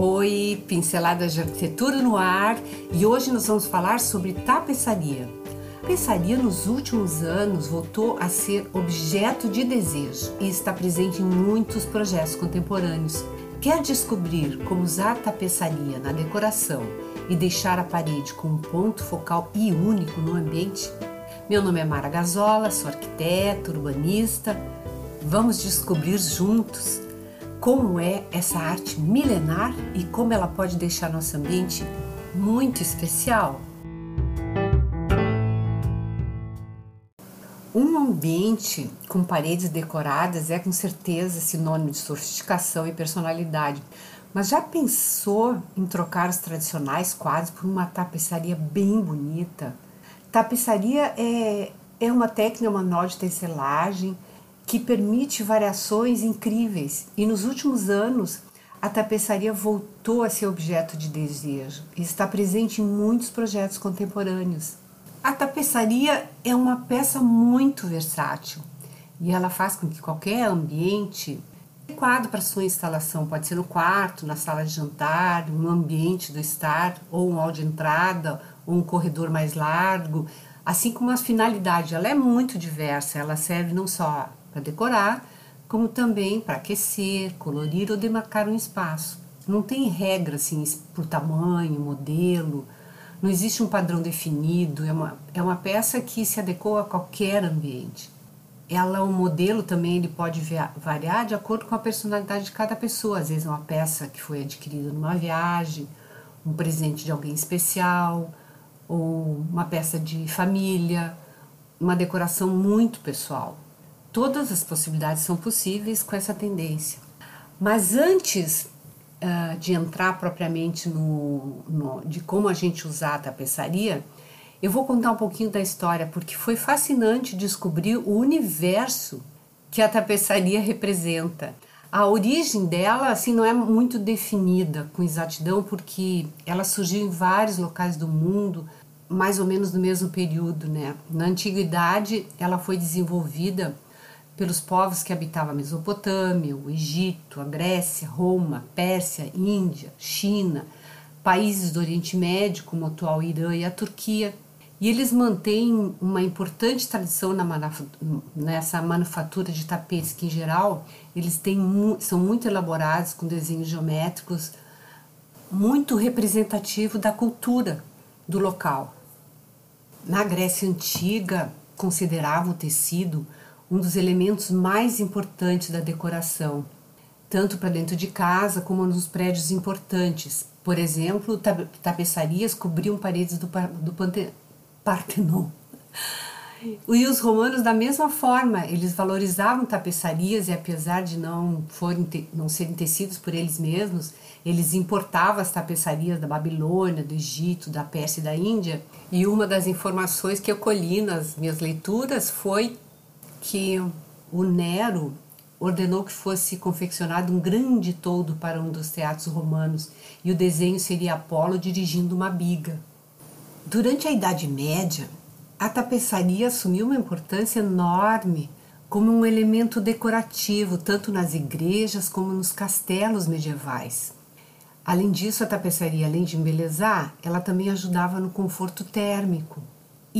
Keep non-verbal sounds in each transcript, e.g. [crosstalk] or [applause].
Oi, pinceladas de arquitetura no ar e hoje nós vamos falar sobre tapeçaria. A tapeçaria nos últimos anos voltou a ser objeto de desejo e está presente em muitos projetos contemporâneos. Quer descobrir como usar tapeçaria na decoração e deixar a parede com um ponto focal e único no ambiente? Meu nome é Mara Gazola, sou arquiteta, urbanista. Vamos descobrir juntos como é essa arte milenar e como ela pode deixar nosso ambiente muito especial. Um ambiente com paredes decoradas é com certeza sinônimo de sofisticação e personalidade. Mas já pensou em trocar os tradicionais quadros por uma tapeçaria bem bonita? Tapeçaria é, é uma técnica manual de tecelagem que permite variações incríveis. E nos últimos anos a tapeçaria voltou a ser objeto de desejo e está presente em muitos projetos contemporâneos. A tapeçaria é uma peça muito versátil e ela faz com que qualquer ambiente adequado para sua instalação, pode ser no quarto, na sala de jantar, no ambiente do estar, ou um hall de entrada, ou um corredor mais largo, assim como a finalidade, ela é muito diversa, ela serve não só para decorar, como também para aquecer, colorir ou demarcar um espaço. Não tem regra assim por tamanho, modelo, não existe um padrão definido, é uma, é uma peça que se adequa a qualquer ambiente. Ela, o modelo também ele pode variar de acordo com a personalidade de cada pessoa. Às vezes é uma peça que foi adquirida numa viagem, um presente de alguém especial, ou uma peça de família, uma decoração muito pessoal. Todas as possibilidades são possíveis com essa tendência. Mas antes uh, de entrar propriamente no, no, de como a gente usar a tapeçaria, eu vou contar um pouquinho da história, porque foi fascinante descobrir o universo que a tapeçaria representa. A origem dela assim não é muito definida com exatidão, porque ela surgiu em vários locais do mundo, mais ou menos no mesmo período, né? Na antiguidade, ela foi desenvolvida pelos povos que habitavam a Mesopotâmia, o Egito, a Grécia, Roma, Pérsia, Índia, China, países do Oriente Médio, como o atual Irã e a Turquia. E eles mantêm uma importante tradição na nessa manufatura de tapetes, que em geral eles têm, são muito elaborados com desenhos geométricos muito representativo da cultura do local. Na Grécia Antiga, considerava o tecido um dos elementos mais importantes da decoração, tanto para dentro de casa como nos prédios importantes. Por exemplo, tapeçarias cobriam paredes do, do Partenon. [laughs] E os romanos, da mesma forma, eles valorizavam tapeçarias e, apesar de não, forem, não serem tecidos por eles mesmos, eles importavam as tapeçarias da Babilônia, do Egito, da Pérsia e da Índia. E uma das informações que eu colhi nas minhas leituras foi que o Nero ordenou que fosse confeccionado um grande toldo para um dos teatros romanos e o desenho seria Apolo dirigindo uma biga. Durante a Idade Média, a tapeçaria assumiu uma importância enorme como um elemento decorativo tanto nas igrejas como nos castelos medievais. Além disso, a tapeçaria, além de embelezar, ela também ajudava no conforto térmico.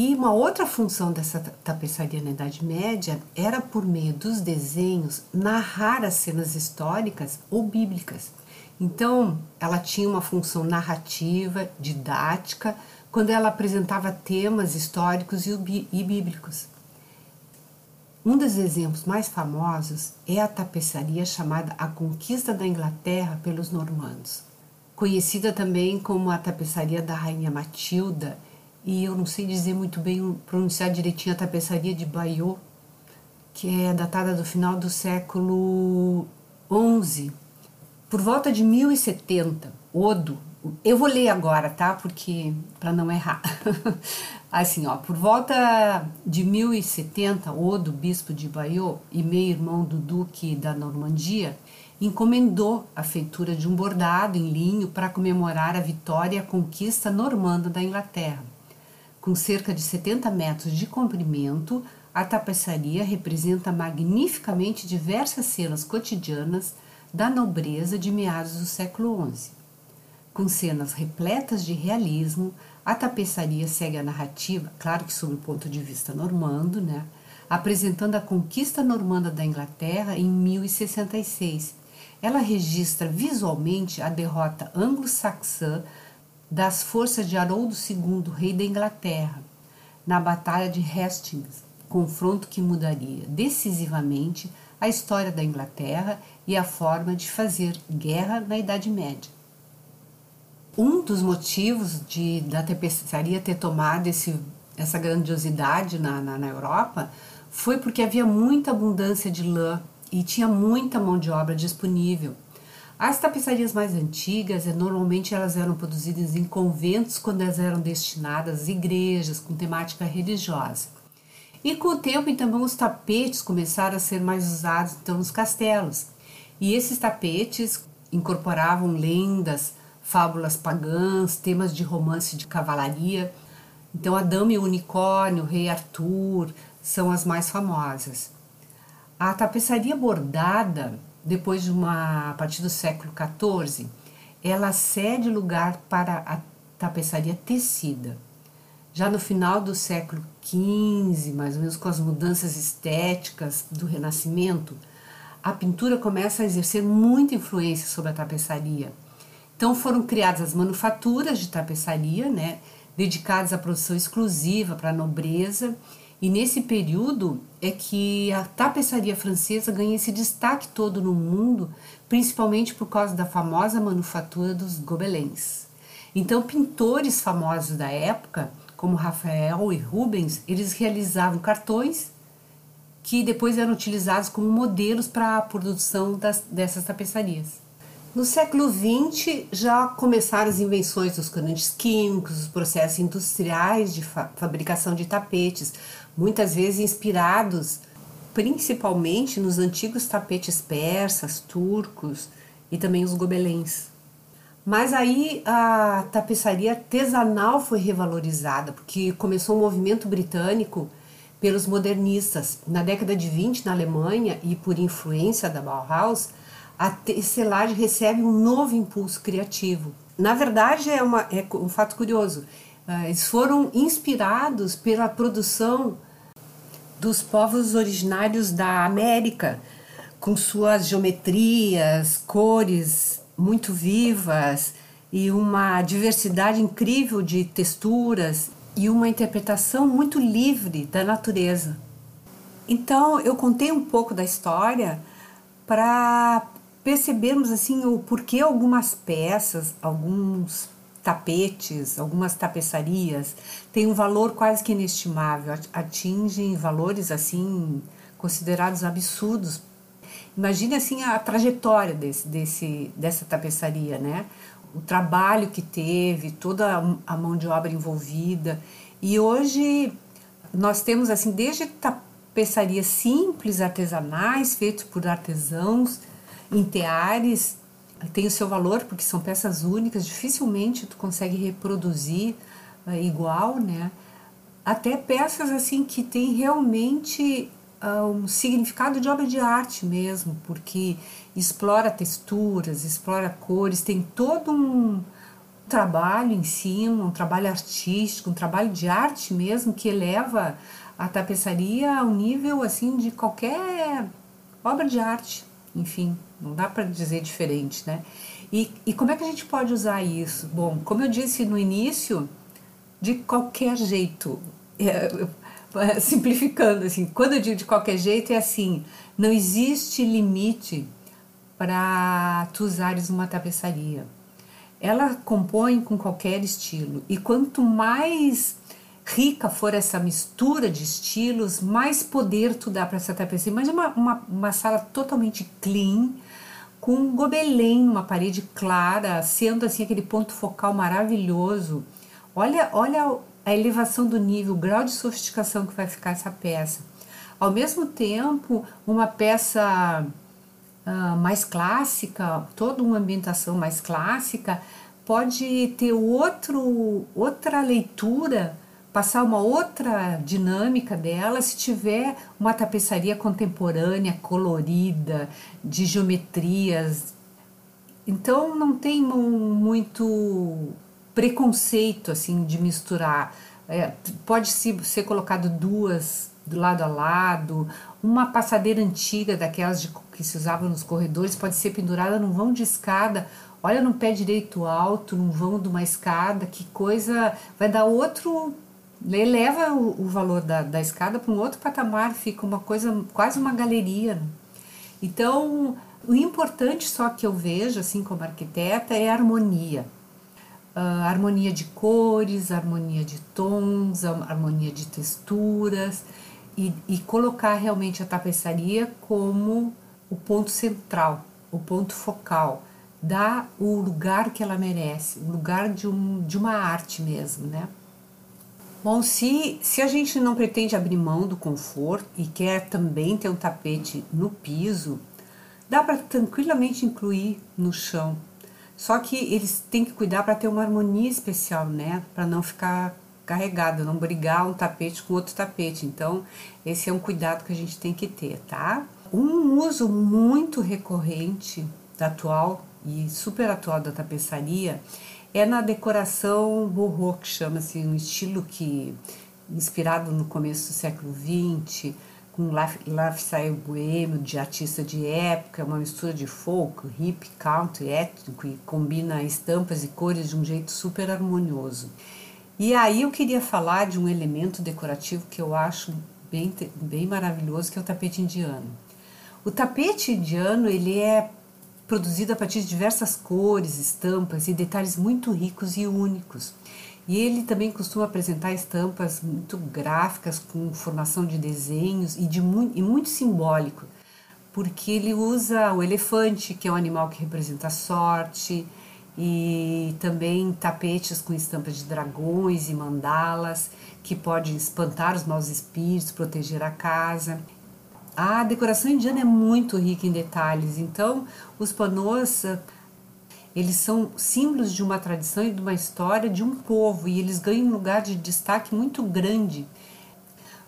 E uma outra função dessa tapeçaria na Idade Média era, por meio dos desenhos, narrar as cenas históricas ou bíblicas. Então, ela tinha uma função narrativa, didática, quando ela apresentava temas históricos e bíblicos. Um dos exemplos mais famosos é a tapeçaria chamada A Conquista da Inglaterra pelos Normandos, conhecida também como a tapeçaria da Rainha Matilda e eu não sei dizer muito bem pronunciar direitinho a tapeçaria de Bayeux, que é datada do final do século XI. Por volta de 1070, Odo, eu vou ler agora, tá? Porque para não errar. [laughs] assim, ó, por volta de 1070, Odo, bispo de Bayeux e meio-irmão do duque da Normandia, encomendou a feitura de um bordado em linho para comemorar a vitória e a conquista normanda da Inglaterra. Com cerca de 70 metros de comprimento, a tapeçaria representa magnificamente diversas cenas cotidianas da nobreza de meados do século XI. Com cenas repletas de realismo, a tapeçaria segue a narrativa, claro que sob o ponto de vista normando, né? apresentando a conquista normanda da Inglaterra em 1066. Ela registra visualmente a derrota anglo-saxã das forças de Haroldo II, rei da Inglaterra, na Batalha de Hastings, confronto que mudaria decisivamente a história da Inglaterra e a forma de fazer guerra na Idade Média. Um dos motivos de, da tapeçaria ter tomado esse, essa grandiosidade na, na, na Europa foi porque havia muita abundância de lã e tinha muita mão de obra disponível. As tapeçarias mais antigas, eh, normalmente elas eram produzidas em conventos quando elas eram destinadas às igrejas com temática religiosa. E com o tempo, então, os tapetes começaram a ser mais usados então nos castelos. E esses tapetes incorporavam lendas, fábulas pagãs, temas de romance de cavalaria. Então, a Dama e o Unicórnio, o Rei Arthur, são as mais famosas. A tapeçaria bordada depois de uma a partir do século XIV, ela cede lugar para a tapeçaria tecida. Já no final do século XV, mais ou menos com as mudanças estéticas do Renascimento, a pintura começa a exercer muita influência sobre a tapeçaria. Então foram criadas as manufaturas de tapeçaria, né, dedicadas à produção exclusiva para a nobreza e nesse período é que a tapeçaria francesa ganha esse destaque todo no mundo, principalmente por causa da famosa manufatura dos gobelins. Então, pintores famosos da época, como Rafael e Rubens, eles realizavam cartões que depois eram utilizados como modelos para a produção das, dessas tapeçarias. No século XX já começaram as invenções dos corantes químicos, os processos industriais de fa fabricação de tapetes, muitas vezes inspirados principalmente nos antigos tapetes persas, turcos e também os gobelins. Mas aí a tapeçaria artesanal foi revalorizada, porque começou um movimento britânico pelos modernistas. Na década de 20, na Alemanha, e por influência da Bauhaus, a tecelagem recebe um novo impulso criativo. Na verdade, é, uma, é um fato curioso. Ah, eles foram inspirados pela produção dos povos originários da América, com suas geometrias, cores muito vivas e uma diversidade incrível de texturas e uma interpretação muito livre da natureza. Então, eu contei um pouco da história para percebermos assim o porquê algumas peças, alguns tapetes, algumas tapeçarias têm um valor quase que inestimável, atingem valores assim considerados absurdos. Imagine assim a trajetória desse, desse, dessa tapeçaria, né? O trabalho que teve, toda a mão de obra envolvida. E hoje nós temos assim desde tapeçarias simples, artesanais, feitas por artesãos em teares, tem o seu valor porque são peças únicas, dificilmente tu consegue reproduzir uh, igual, né? Até peças assim que tem realmente uh, um significado de obra de arte mesmo, porque explora texturas, explora cores, tem todo um trabalho em cima, um trabalho artístico, um trabalho de arte mesmo que eleva a tapeçaria ao nível assim de qualquer obra de arte, enfim. Não dá para dizer diferente, né? E, e como é que a gente pode usar isso? Bom, como eu disse no início, de qualquer jeito. [laughs] É, é, simplificando assim, quando eu digo de qualquer jeito é assim, não existe limite para tu usares uma tapeçaria. Ela compõe com qualquer estilo e quanto mais rica for essa mistura de estilos, mais poder tu dá para essa tapeçaria. Imagina uma, uma, uma sala totalmente clean, com um gobelém, uma parede clara, sendo assim aquele ponto focal maravilhoso. Olha, olha a elevação do nível, o grau de sofisticação que vai ficar essa peça. Ao mesmo tempo, uma peça uh, mais clássica, toda uma ambientação mais clássica, pode ter outro, outra leitura passar uma outra dinâmica dela se tiver uma tapeçaria contemporânea, colorida, de geometrias Então não tem muito preconceito assim de misturar. É, pode ser colocado duas do lado a lado, uma passadeira antiga daquelas de, que se usavam nos corredores pode ser pendurada num vão de escada. Olha no pé direito alto, num vão de uma escada, que coisa vai dar outro eleva o, o valor da, da escada para um outro patamar, fica uma coisa, quase uma galeria. Né? Então, o importante só que eu vejo, assim como arquiteta, é a harmonia. Uh, harmonia de cores, harmonia de tons, harmonia de texturas e, e colocar realmente a tapeçaria como o ponto central, o ponto focal, dar o lugar que ela merece, o lugar de, um, de uma arte mesmo, né? Bom, se, se a gente não pretende abrir mão do conforto e quer também ter um tapete no piso, dá para tranquilamente incluir no chão. Só que eles têm que cuidar para ter uma harmonia especial, né? Para não ficar carregado, não brigar um tapete com outro tapete. Então, esse é um cuidado que a gente tem que ter, tá? Um uso muito recorrente da atual e super atual da tapeçaria é na decoração boho, que chama-se um estilo que inspirado no começo do século XX, com lifestyle boêmio de artista de época, uma mistura de folk, hip, country, étnico e combina estampas e cores de um jeito super harmonioso. E aí eu queria falar de um elemento decorativo que eu acho bem, bem maravilhoso, que é o tapete indiano. O tapete indiano ele é produzido a partir de diversas cores, estampas e detalhes muito ricos e únicos. E ele também costuma apresentar estampas muito gráficas, com formação de desenhos e, de muito, e muito simbólico, porque ele usa o elefante, que é um animal que representa sorte, e também tapetes com estampas de dragões e mandalas, que podem espantar os maus espíritos, proteger a casa. A decoração indiana é muito rica em detalhes, então os panos eles são símbolos de uma tradição e de uma história de um povo e eles ganham um lugar de destaque muito grande.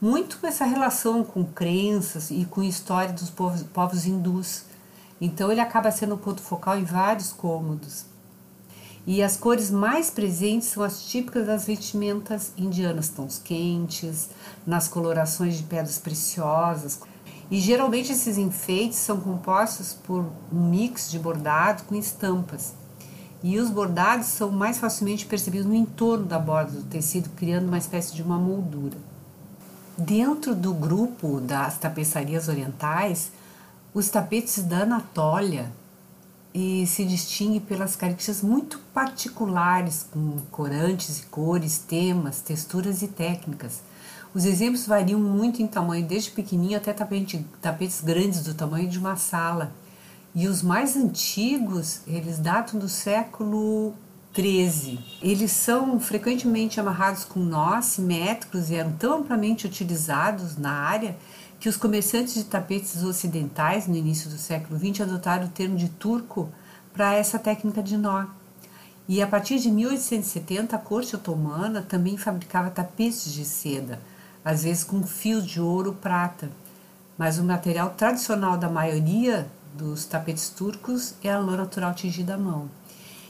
Muito com essa relação com crenças e com história dos povos, povos hindus. Então ele acaba sendo o ponto focal em vários cômodos. E as cores mais presentes são as típicas das vestimentas indianas, tons quentes, nas colorações de pedras preciosas, e geralmente esses enfeites são compostos por um mix de bordado com estampas. E os bordados são mais facilmente percebidos no entorno da borda do tecido, criando uma espécie de uma moldura. Dentro do grupo das tapeçarias orientais, os tapetes da Anatólia e se distingue pelas características muito particulares, com corantes e cores, temas, texturas e técnicas os exemplos variam muito em tamanho, desde pequenininho até tapete, tapetes grandes do tamanho de uma sala. E os mais antigos, eles datam do século 13. Eles são frequentemente amarrados com nós simétricos e eram tão amplamente utilizados na área que os comerciantes de tapetes ocidentais no início do século XX adotaram o termo de turco para essa técnica de nó. E a partir de 1870, a corte otomana também fabricava tapetes de seda às vezes com fios de ouro prata. Mas o material tradicional da maioria dos tapetes turcos é a lã natural tingida à mão.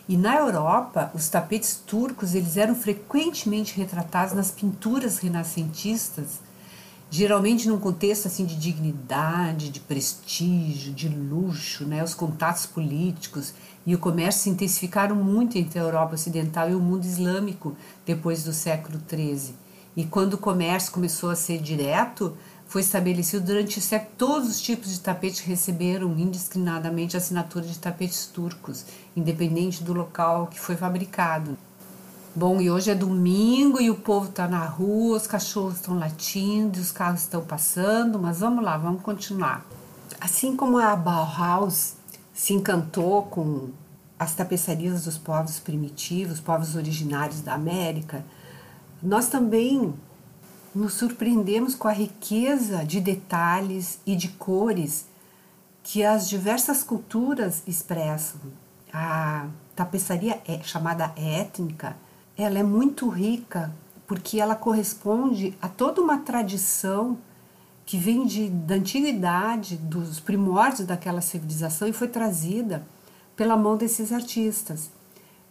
E na Europa, os tapetes turcos eles eram frequentemente retratados nas pinturas renascentistas, geralmente num contexto assim de dignidade, de prestígio, de luxo, né? Os contatos políticos e o comércio se intensificaram muito entre a Europa Ocidental e o mundo islâmico depois do século XIII. E quando o comércio começou a ser direto, foi estabelecido durante o século todos os tipos de tapetes receberam indiscriminadamente a assinatura de tapetes turcos, independente do local que foi fabricado. Bom, e hoje é domingo e o povo está na rua, os cachorros estão latindo, os carros estão passando, mas vamos lá, vamos continuar. Assim como a Bauhaus se encantou com as tapeçarias dos povos primitivos, povos originários da América, nós também nos surpreendemos com a riqueza de detalhes e de cores que as diversas culturas expressam. A tapeçaria é chamada étnica, ela é muito rica porque ela corresponde a toda uma tradição que vem de, da antiguidade, dos primórdios daquela civilização e foi trazida pela mão desses artistas.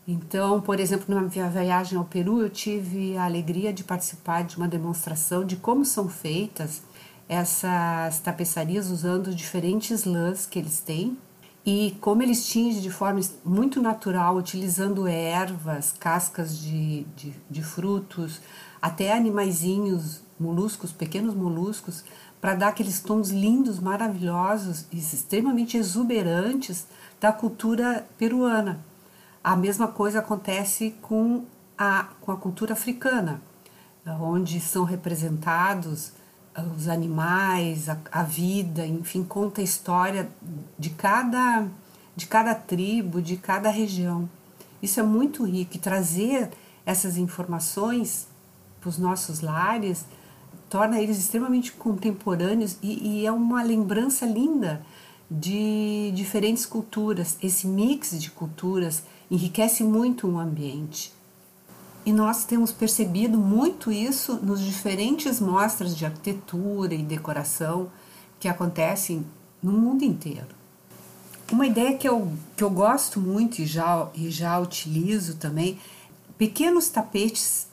Então, por exemplo, na minha viagem ao Peru, eu tive a alegria de participar de uma demonstração de como são feitas essas tapeçarias usando diferentes lãs que eles têm e como eles tingem de forma muito natural, utilizando ervas, cascas de, de, de frutos, até animaizinhos, moluscos, pequenos moluscos, para dar aqueles tons lindos, maravilhosos e extremamente exuberantes da cultura peruana. A mesma coisa acontece com a, com a cultura africana, onde são representados os animais, a, a vida, enfim, conta a história de cada, de cada tribo, de cada região. Isso é muito rico e trazer essas informações para os nossos lares torna eles extremamente contemporâneos e, e, é uma lembrança linda de diferentes culturas. Esse mix de culturas enriquece muito o ambiente. E nós temos percebido muito isso nos diferentes mostras de arquitetura e decoração que acontecem no mundo inteiro. Uma ideia que eu, que eu gosto muito e já, e já utilizo também, pequenos tapetes,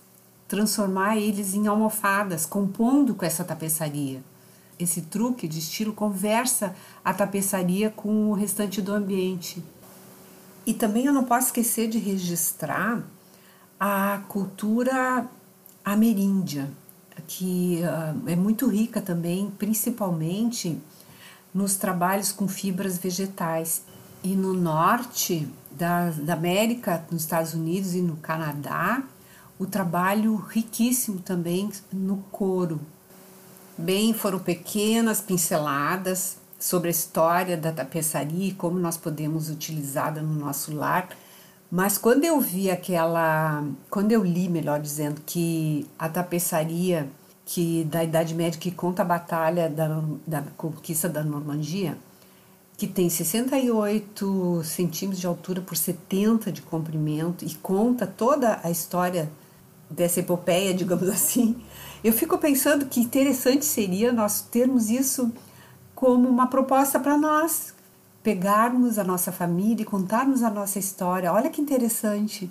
transformar eles em almofadas, compondo com essa tapeçaria. Esse truque de estilo conversa a tapeçaria com o restante do ambiente. E também eu não posso esquecer de registrar a cultura ameríndia, que uh, é muito rica também, principalmente nos trabalhos com fibras vegetais. E no norte da, da América, nos Estados Unidos e no Canadá, o trabalho riquíssimo também no couro. Bem, foram pequenas pinceladas sobre a história da tapeçaria e como nós podemos utilizá-la no nosso lar. Mas quando eu vi aquela, quando eu li, melhor dizendo, que a tapeçaria que da Idade Média que conta a batalha da, da conquista da Normandia, que tem 68 centímetros de altura por 70 de comprimento e conta toda a história dessa epopeia, [laughs] digamos assim, eu fico pensando que interessante seria nós termos isso como uma proposta para nós, pegarmos a nossa família e contarmos a nossa história. Olha que interessante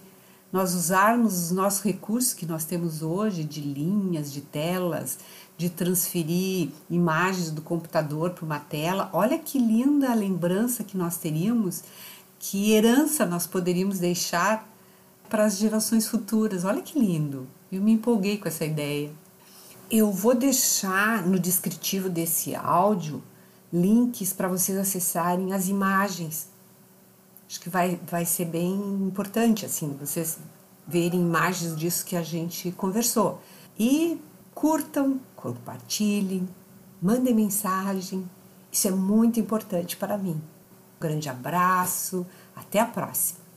nós usarmos os nossos recursos que nós temos hoje de linhas, de telas, de transferir imagens do computador para uma tela. Olha que linda a lembrança que nós teríamos, que herança nós poderíamos deixar para as gerações futuras. Olha que lindo. Eu me empolguei com essa ideia. Eu vou deixar no descritivo desse áudio links para vocês acessarem as imagens. Acho que vai, vai ser bem importante, assim, vocês verem imagens disso que a gente conversou. E curtam, compartilhem, mandem mensagem. Isso é muito importante para mim. Um grande abraço, até a próxima.